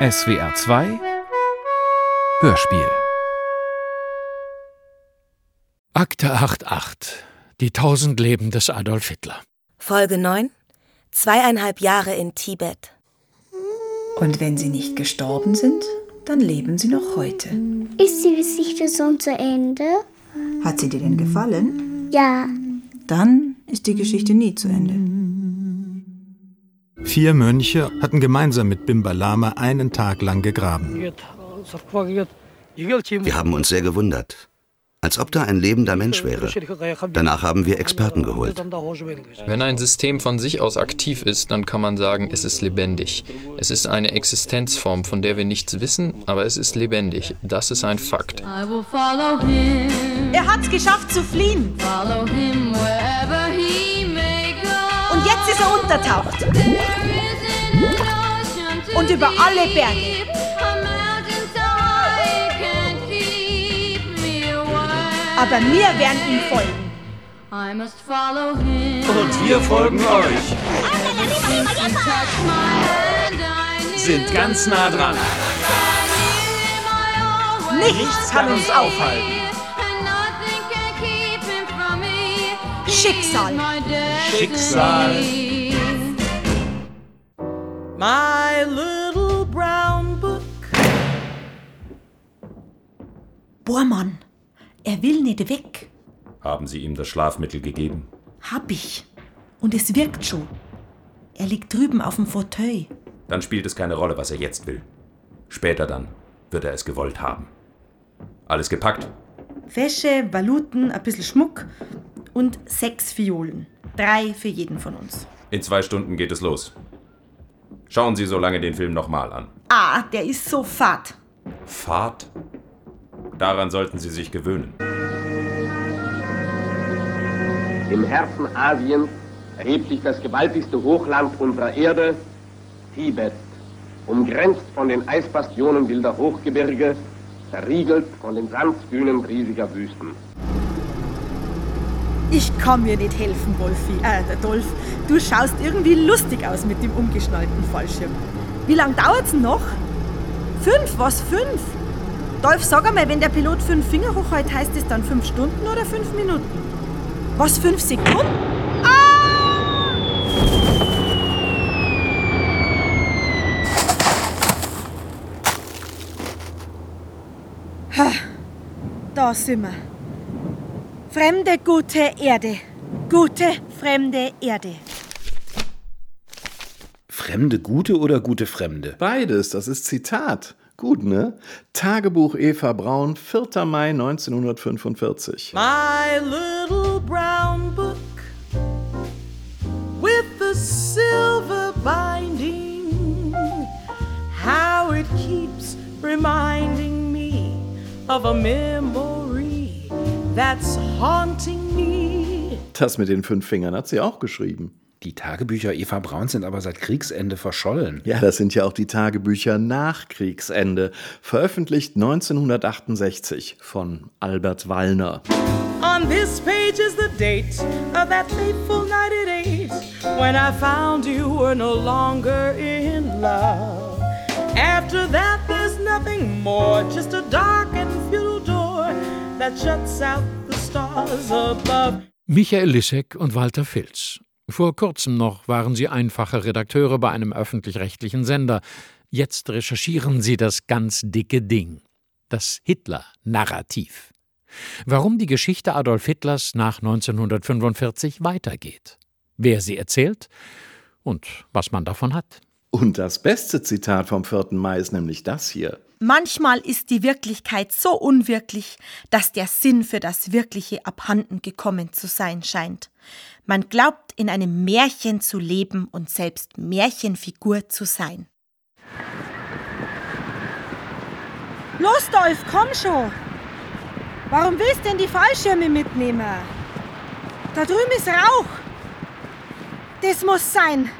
SWR 2 Hörspiel Akte 88 Die tausend Leben des Adolf Hitler Folge 9 Zweieinhalb Jahre in Tibet Und wenn sie nicht gestorben sind, dann leben sie noch heute. Ist die Geschichte schon zu Ende? Hat sie dir denn gefallen? Ja. Dann ist die Geschichte nie zu Ende. Vier Mönche hatten gemeinsam mit Bimba Lama einen Tag lang gegraben. Wir haben uns sehr gewundert. Als ob da ein lebender Mensch wäre. Danach haben wir Experten geholt. Wenn ein System von sich aus aktiv ist, dann kann man sagen, es ist lebendig. Es ist eine Existenzform, von der wir nichts wissen, aber es ist lebendig. Das ist ein Fakt. Er hat es geschafft zu fliehen. Und jetzt ist er untertaucht. Und über alle Berge. Aber wir werden ihm folgen. Und wir folgen euch. Sind ganz nah dran. Nichts kann uns aufhalten. Schicksal. Schicksal. My little brown book. Bohrmann, er will nicht weg. Haben Sie ihm das Schlafmittel gegeben? Hab ich. Und es wirkt schon. Er liegt drüben auf dem Fauteuil. Dann spielt es keine Rolle, was er jetzt will. Später dann wird er es gewollt haben. Alles gepackt? Wäsche, Valuten, ein bisschen Schmuck und sechs Violen. Drei für jeden von uns. In zwei Stunden geht es los. Schauen Sie so lange den Film nochmal an. Ah, der ist so fad. Fahrt? Daran sollten Sie sich gewöhnen. Im Herzen Asiens erhebt sich das gewaltigste Hochland unserer Erde, Tibet, umgrenzt von den Eisbastionen wilder Hochgebirge, verriegelt von den Sanddünen riesiger Wüsten. Ich kann mir nicht helfen, Wolfi. Äh, der Dolf. Du schaust irgendwie lustig aus mit dem umgeschnallten Fallschirm. Wie lang dauert's denn noch? Fünf? Was fünf? Dolf, sag einmal, wenn der Pilot fünf Finger hochhält, heißt es dann fünf Stunden oder fünf Minuten? Was, fünf Sekunden? Ah! Ha, da sind wir. Fremde, gute Erde. Gute, fremde Erde. Fremde Gute oder gute Fremde? Beides, das ist Zitat. Gut, ne? Tagebuch Eva Braun, 4. Mai 1945. My little brown book with the silver binding, how it keeps reminding me of a memory that's haunting me. Das mit den fünf Fingern hat sie auch geschrieben. Die Tagebücher Eva Braun sind aber seit Kriegsende verschollen. Ja, das sind ja auch die Tagebücher nach Kriegsende, veröffentlicht 1968 von Albert Wallner. On this page is the date of that fateful night at eight when I found you were no longer in love. After that there's nothing more, just a dark and futile that shuts out the stars above. Michael Lissek und Walter Filz. Vor kurzem noch waren sie einfache Redakteure bei einem öffentlich-rechtlichen Sender. Jetzt recherchieren sie das ganz dicke Ding. Das Hitler-Narrativ. Warum die Geschichte Adolf Hitlers nach 1945 weitergeht. Wer sie erzählt und was man davon hat. Und das beste Zitat vom 4. Mai ist nämlich das hier. Manchmal ist die Wirklichkeit so unwirklich, dass der Sinn für das Wirkliche abhanden gekommen zu sein scheint. Man glaubt, in einem Märchen zu leben und selbst Märchenfigur zu sein. Los, Dolph, komm schon! Warum willst du denn die Fallschirme mitnehmen? Da drüben ist Rauch. Das muss sein.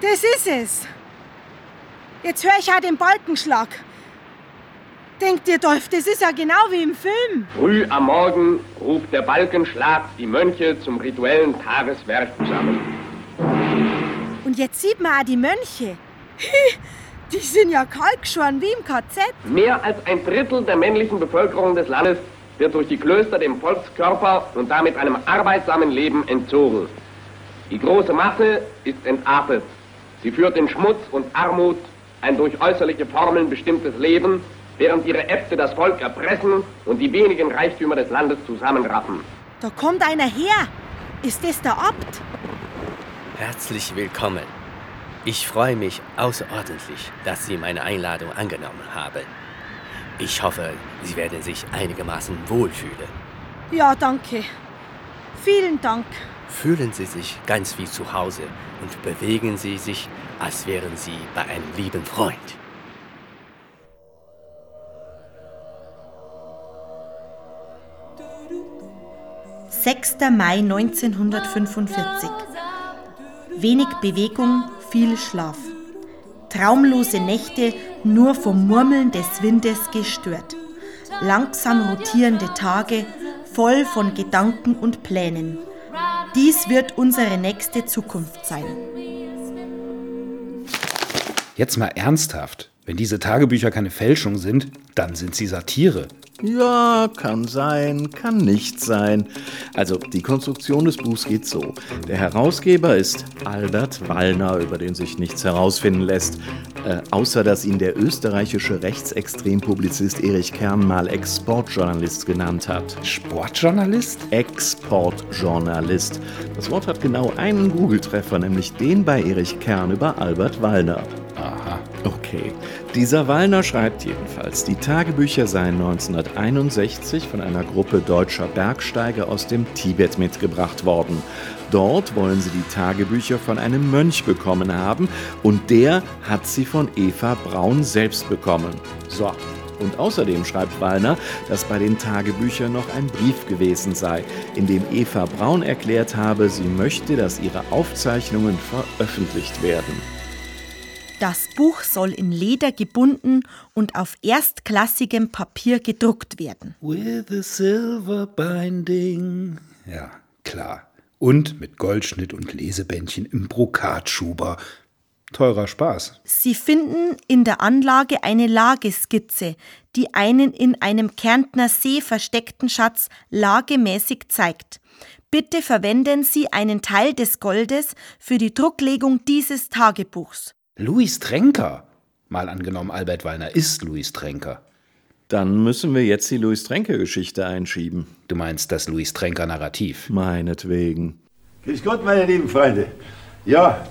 Das ist es. Jetzt höre ich auch den Balkenschlag. Denkt ihr, Dolph, das ist ja genau wie im Film. Früh am Morgen ruft der Balkenschlag die Mönche zum rituellen Tageswerk zusammen. Und jetzt sieht man auch die Mönche. Die sind ja kalkschoren wie im KZ. Mehr als ein Drittel der männlichen Bevölkerung des Landes wird durch die Klöster dem Volkskörper und damit einem arbeitsamen Leben entzogen. Die große Masse ist entartet. Sie führt in Schmutz und Armut ein durch äußerliche Formeln bestimmtes Leben, während ihre Äbte das Volk erpressen und die wenigen Reichtümer des Landes zusammenraffen. Da kommt einer her. Ist das der Abt? Herzlich willkommen. Ich freue mich außerordentlich, dass Sie meine Einladung angenommen haben. Ich hoffe, Sie werden sich einigermaßen wohlfühlen. Ja, danke. Vielen Dank. Fühlen Sie sich ganz wie zu Hause und bewegen Sie sich, als wären Sie bei einem lieben Freund. Sechster Mai 1945. Wenig Bewegung, viel Schlaf. Traumlose Nächte nur vom Murmeln des Windes gestört. Langsam rotierende Tage, voll von Gedanken und Plänen. Dies wird unsere nächste Zukunft sein. Jetzt mal ernsthaft. Wenn diese Tagebücher keine Fälschung sind, dann sind sie Satire. Ja, kann sein, kann nicht sein. Also, die Konstruktion des Buchs geht so. Der Herausgeber ist Albert Wallner, über den sich nichts herausfinden lässt, äh, außer dass ihn der österreichische Rechtsextrempublizist Erich Kern mal Exportjournalist genannt hat. Sportjournalist? Exportjournalist. Das Wort hat genau einen Google-Treffer, nämlich den bei Erich Kern über Albert Wallner. Aha. Okay. Dieser Wallner schreibt jedenfalls, die Tagebücher seien 1961 von einer Gruppe deutscher Bergsteiger aus dem Tibet mitgebracht worden. Dort wollen sie die Tagebücher von einem Mönch bekommen haben und der hat sie von Eva Braun selbst bekommen. So. Und außerdem schreibt Wallner, dass bei den Tagebüchern noch ein Brief gewesen sei, in dem Eva Braun erklärt habe, sie möchte, dass ihre Aufzeichnungen veröffentlicht werden. Das Buch soll in Leder gebunden und auf erstklassigem Papier gedruckt werden. With a silver binding. Ja, klar. Und mit Goldschnitt und Lesebändchen im Brokatschuber. Teurer Spaß. Sie finden in der Anlage eine Lageskizze, die einen in einem Kärntner See versteckten Schatz lagemäßig zeigt. Bitte verwenden Sie einen Teil des Goldes für die Drucklegung dieses Tagebuchs. Louis Tränker. Mal angenommen, Albert Wallner ist Louis Tränker. Dann müssen wir jetzt die Louis Tränker-Geschichte einschieben. Du meinst das Louis Tränker-Narrativ? Meinetwegen. Grüß Gott, meine lieben Freunde. Ja,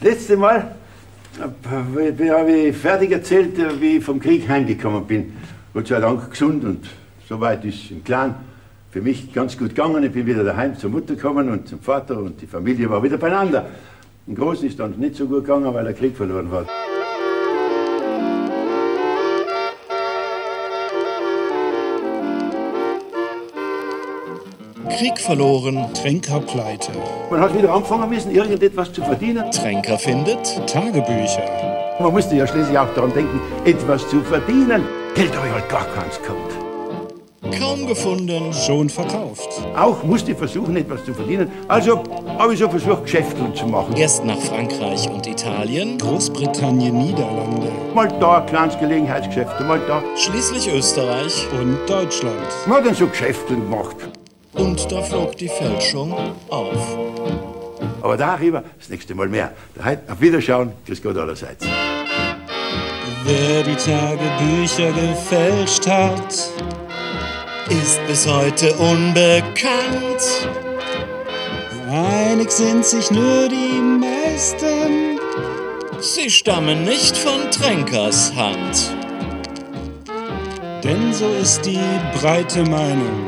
das letzte Mal äh, habe ich fertig erzählt, äh, wie ich vom Krieg heimgekommen bin. Gott sei Dank gesund und soweit ist im Clan für mich ganz gut gegangen. Ich bin wieder daheim zur Mutter gekommen und zum Vater und die Familie war wieder beieinander. Im Großen ist dann nicht so gut gegangen, weil der Krieg verloren war. Krieg verloren, Tränker pleite. Man hat wieder anfangen müssen, irgendetwas zu verdienen. Tränker findet Tagebücher. Man musste ja schließlich auch daran denken, etwas zu verdienen. Geld habe ich halt gar keins gehabt. Kaum gefunden, schon verkauft. Auch musste ich versuchen, etwas zu verdienen. Also habe ich so versucht, Geschäfte zu machen. Erst nach Frankreich und Italien, Großbritannien, Niederlande. Mal da, kleines Gelegenheitsgeschäft, mal da. Schließlich Österreich und Deutschland. Man hat dann so Geschäfte gemacht. Und da flog die Fälschung auf. Aber darüber das nächste Mal mehr. Auf Wiederschauen, grüß Gott allerseits. Wer die Tagebücher gefälscht hat, ist bis heute unbekannt. Einig sind sich nur die meisten, sie stammen nicht von Tränkers Hand. Denn so ist die breite Meinung.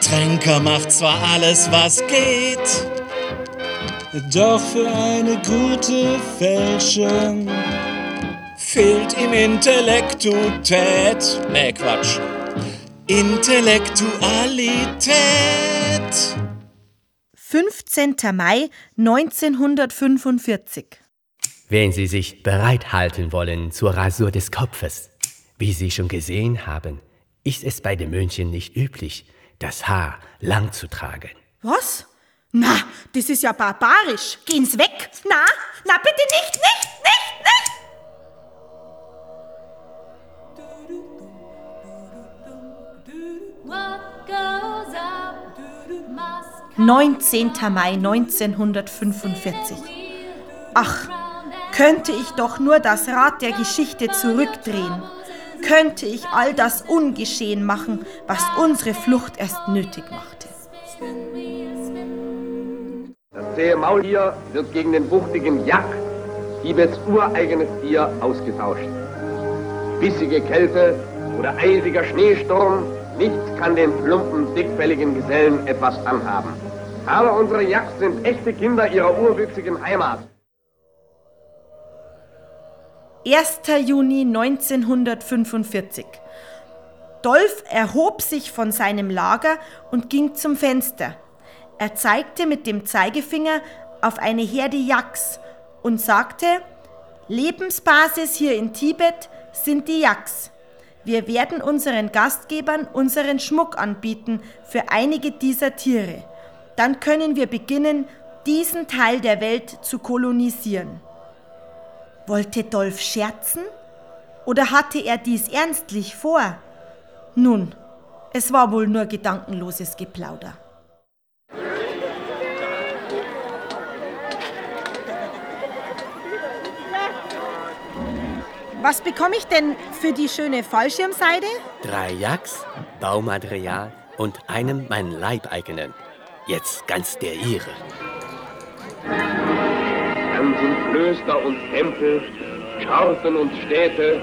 Tränker macht zwar alles, was geht, doch für eine gute Fälschung fehlt ihm Intellektutät. Nee, Quatsch. Intellektualität. 15. Mai 1945. Wenn Sie sich bereithalten wollen zur Rasur des Kopfes, wie Sie schon gesehen haben, ist es bei den Mönchen nicht üblich, das Haar lang zu tragen. Was? Na, das ist ja barbarisch. Gehen's weg. Na, na, bitte nicht, nicht, nicht, nicht. 19. Mai 1945. Ach, könnte ich doch nur das Rad der Geschichte zurückdrehen, könnte ich all das ungeschehen machen, was unsere Flucht erst nötig machte. Das zähe Maultier wird gegen den wuchtigen Jack, Tibets ureigenes Tier, ausgetauscht. Bissige Kälte oder eisiger Schneesturm, nichts kann den plumpen, dickfälligen Gesellen etwas anhaben. Aber unsere Jacks sind echte Kinder ihrer urwüchsigen Heimat. 1. Juni 1945. Dolph erhob sich von seinem Lager und ging zum Fenster. Er zeigte mit dem Zeigefinger auf eine Herde Yaks und sagte, Lebensbasis hier in Tibet sind die Yaks. Wir werden unseren Gastgebern unseren Schmuck anbieten für einige dieser Tiere. Dann können wir beginnen, diesen Teil der Welt zu kolonisieren. Wollte Dolph scherzen? Oder hatte er dies ernstlich vor? Nun, es war wohl nur gedankenloses Geplauder. Was bekomme ich denn für die schöne Fallschirmseide? Drei Jacks, Baumaterial und einem meinen Leibeigenen. Jetzt ganz der ihre. ganzen Klöster und Tempel, Scharten und Städte,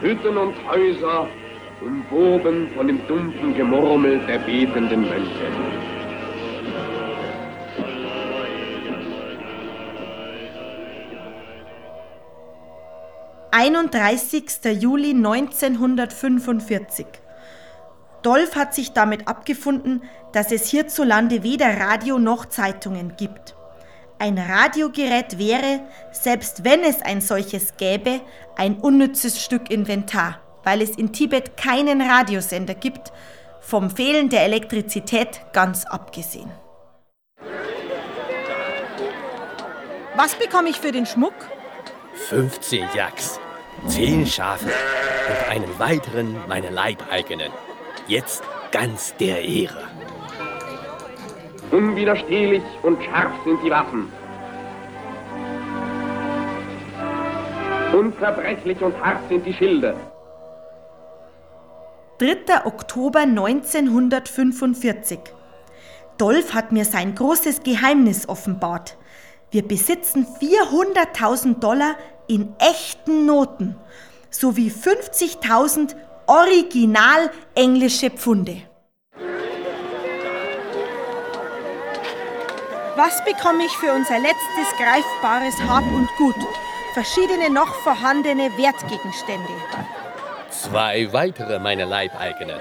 Hütten und Häuser, umwoben von dem dumpfen Gemurmel der betenden Mönche. »31. Juli 1945. Dolph hat sich damit abgefunden, dass es hierzulande weder Radio noch Zeitungen gibt. Ein Radiogerät wäre, selbst wenn es ein solches gäbe, ein unnützes Stück Inventar, weil es in Tibet keinen Radiosender gibt, vom Fehlen der Elektrizität ganz abgesehen. Was bekomme ich für den Schmuck? 15 Jacks, 10 Schafe und einen weiteren meine Leibeigenen. Jetzt ganz der Ehre. Unwiderstehlich und scharf sind die Waffen. Unzerbrechlich und hart sind die Schilde. 3. Oktober 1945. Dolph hat mir sein großes Geheimnis offenbart. Wir besitzen 400.000 Dollar in echten Noten sowie 50.000 original englische Pfunde. Was bekomme ich für unser letztes greifbares Hab und Gut? Verschiedene noch vorhandene Wertgegenstände. Zwei weitere meine Leibeigenen.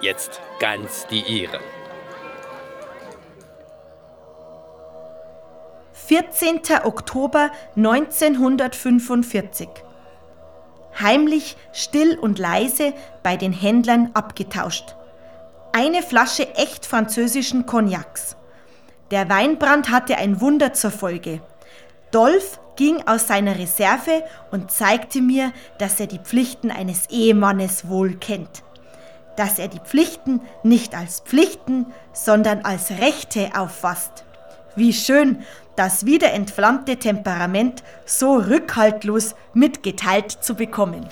Jetzt ganz die ihre. 14. Oktober 1945. Heimlich, still und leise bei den Händlern abgetauscht. Eine Flasche echt französischen Cognacs. Der Weinbrand hatte ein Wunder zur Folge. Dolph ging aus seiner Reserve und zeigte mir, dass er die Pflichten eines Ehemannes wohl kennt. Dass er die Pflichten nicht als Pflichten, sondern als Rechte auffasst. Wie schön, das wiederentflammte Temperament so rückhaltlos mitgeteilt zu bekommen.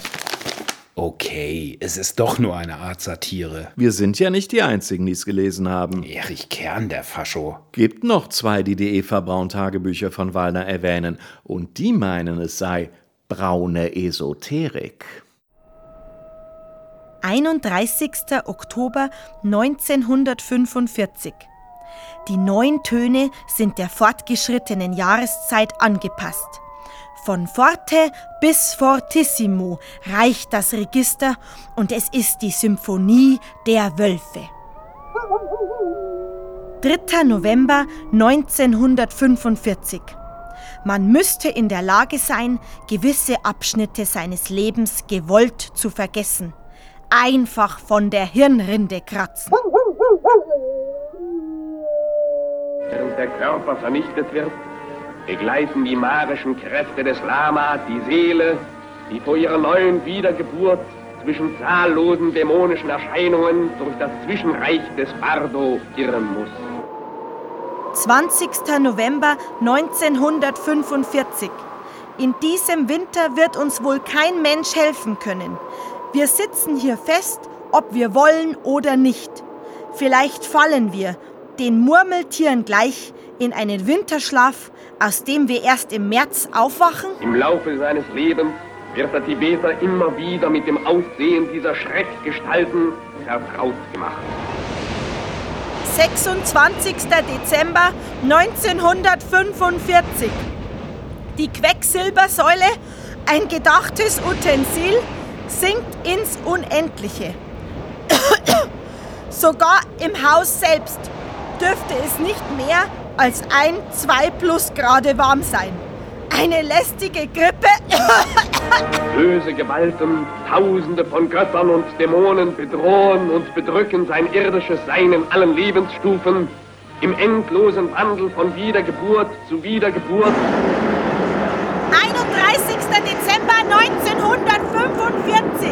Okay, es ist doch nur eine Art Satire. Wir sind ja nicht die Einzigen, die es gelesen haben. Erich Kern, der Fascho. Gibt noch zwei, die die Eva Braun Tagebücher von Wallner erwähnen. Und die meinen, es sei braune Esoterik. 31. Oktober 1945. Die neun Töne sind der fortgeschrittenen Jahreszeit angepasst. Von Forte bis Fortissimo reicht das Register und es ist die Symphonie der Wölfe. 3. November 1945. Man müsste in der Lage sein, gewisse Abschnitte seines Lebens gewollt zu vergessen. Einfach von der Hirnrinde kratzen. Während der Körper vernichtet wird, begleiten die magischen Kräfte des Lama die Seele, die vor ihrer neuen Wiedergeburt zwischen zahllosen dämonischen Erscheinungen durch das Zwischenreich des Bardo irren muss. 20. November 1945. In diesem Winter wird uns wohl kein Mensch helfen können. Wir sitzen hier fest, ob wir wollen oder nicht. Vielleicht fallen wir, den Murmeltieren gleich, in einen Winterschlaf, aus dem wir erst im März aufwachen? Im Laufe seines Lebens wird der Tibeter immer wieder mit dem Aussehen dieser Schreckgestalten vertraut gemacht. 26. Dezember 1945. Die Quecksilbersäule, ein gedachtes Utensil, sinkt ins Unendliche. Sogar im Haus selbst dürfte es nicht mehr als ein, zwei plus Grade warm sein. Eine lästige Grippe. Böse Gewalten, Tausende von Göttern und Dämonen bedrohen und bedrücken sein irdisches Sein in allen Lebensstufen, im endlosen Wandel von Wiedergeburt zu Wiedergeburt. 31. Dezember 1945.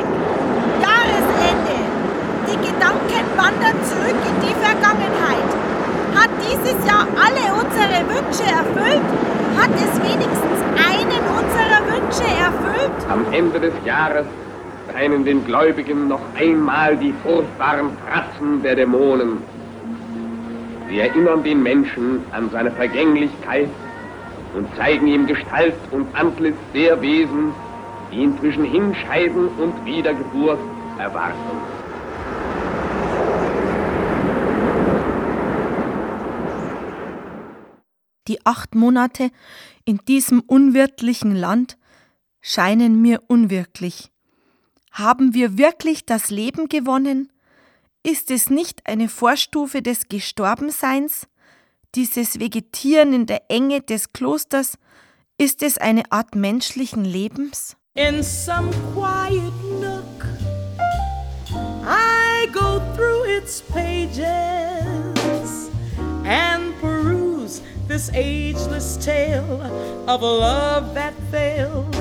Jahresende. Die Gedanken wandern zurück in die Vergangenheit. Hat dieses Jahr alle unsere Wünsche erfüllt? Hat es wenigstens einen unserer Wünsche erfüllt? Am Ende des Jahres scheinen den Gläubigen noch einmal die furchtbaren Fratzen der Dämonen. Sie erinnern den Menschen an seine Vergänglichkeit und zeigen ihm Gestalt und Antlitz der Wesen, die ihn zwischen Hinscheiden und Wiedergeburt erwarten. Die acht Monate in diesem unwirtlichen Land scheinen mir unwirklich. Haben wir wirklich das Leben gewonnen? Ist es nicht eine Vorstufe des Gestorbenseins? Dieses Vegetieren in der Enge des Klosters, ist es eine Art menschlichen Lebens? In some quiet nook, I go through its pages and peruse this ageless tale of a love that failed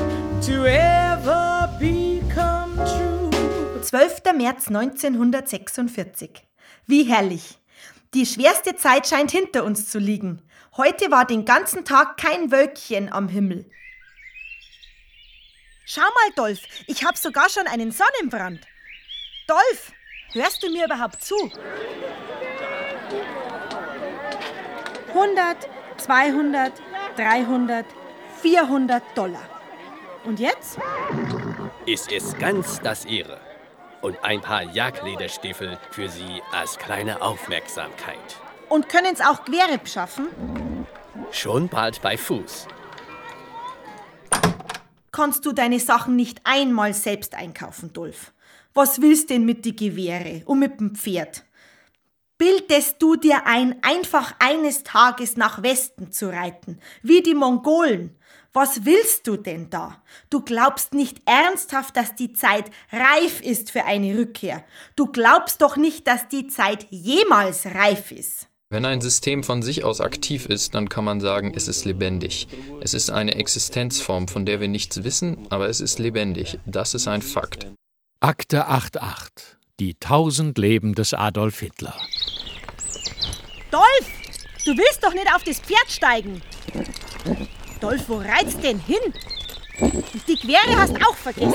to ever become true. 12. März 1946. Wie herrlich! Die schwerste Zeit scheint hinter uns zu liegen. Heute war den ganzen Tag kein Wölkchen am Himmel. Schau mal, Dolph, ich habe sogar schon einen Sonnenbrand. Dolph, hörst du mir überhaupt zu? 100, 200, 300, 400 Dollar. Und jetzt? Ist es ganz das Ihre. Und ein paar Jagdlederstiefel für Sie als kleine Aufmerksamkeit. Und können's auch Quere schaffen? Schon bald bei Fuß. Kannst du deine Sachen nicht einmal selbst einkaufen, Dolph? Was willst denn mit die Gewehre und mit dem Pferd? Bildest du dir ein, einfach eines Tages nach Westen zu reiten, wie die Mongolen? Was willst du denn da? Du glaubst nicht ernsthaft, dass die Zeit reif ist für eine Rückkehr. Du glaubst doch nicht, dass die Zeit jemals reif ist. Wenn ein System von sich aus aktiv ist, dann kann man sagen, es ist lebendig. Es ist eine Existenzform, von der wir nichts wissen, aber es ist lebendig. Das ist ein Fakt. Akte 88. Die tausend Leben des Adolf Hitler. Dolph, du willst doch nicht auf das Pferd steigen. Dolph, wo reizt denn hin? Die Quere hast auch vergessen.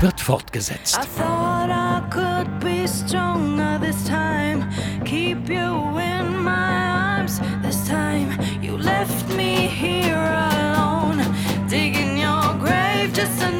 Wird fortgesetzt. I thought I could be stronger this time. Keep you in my arms this time. You left me here alone, digging your grave just to name.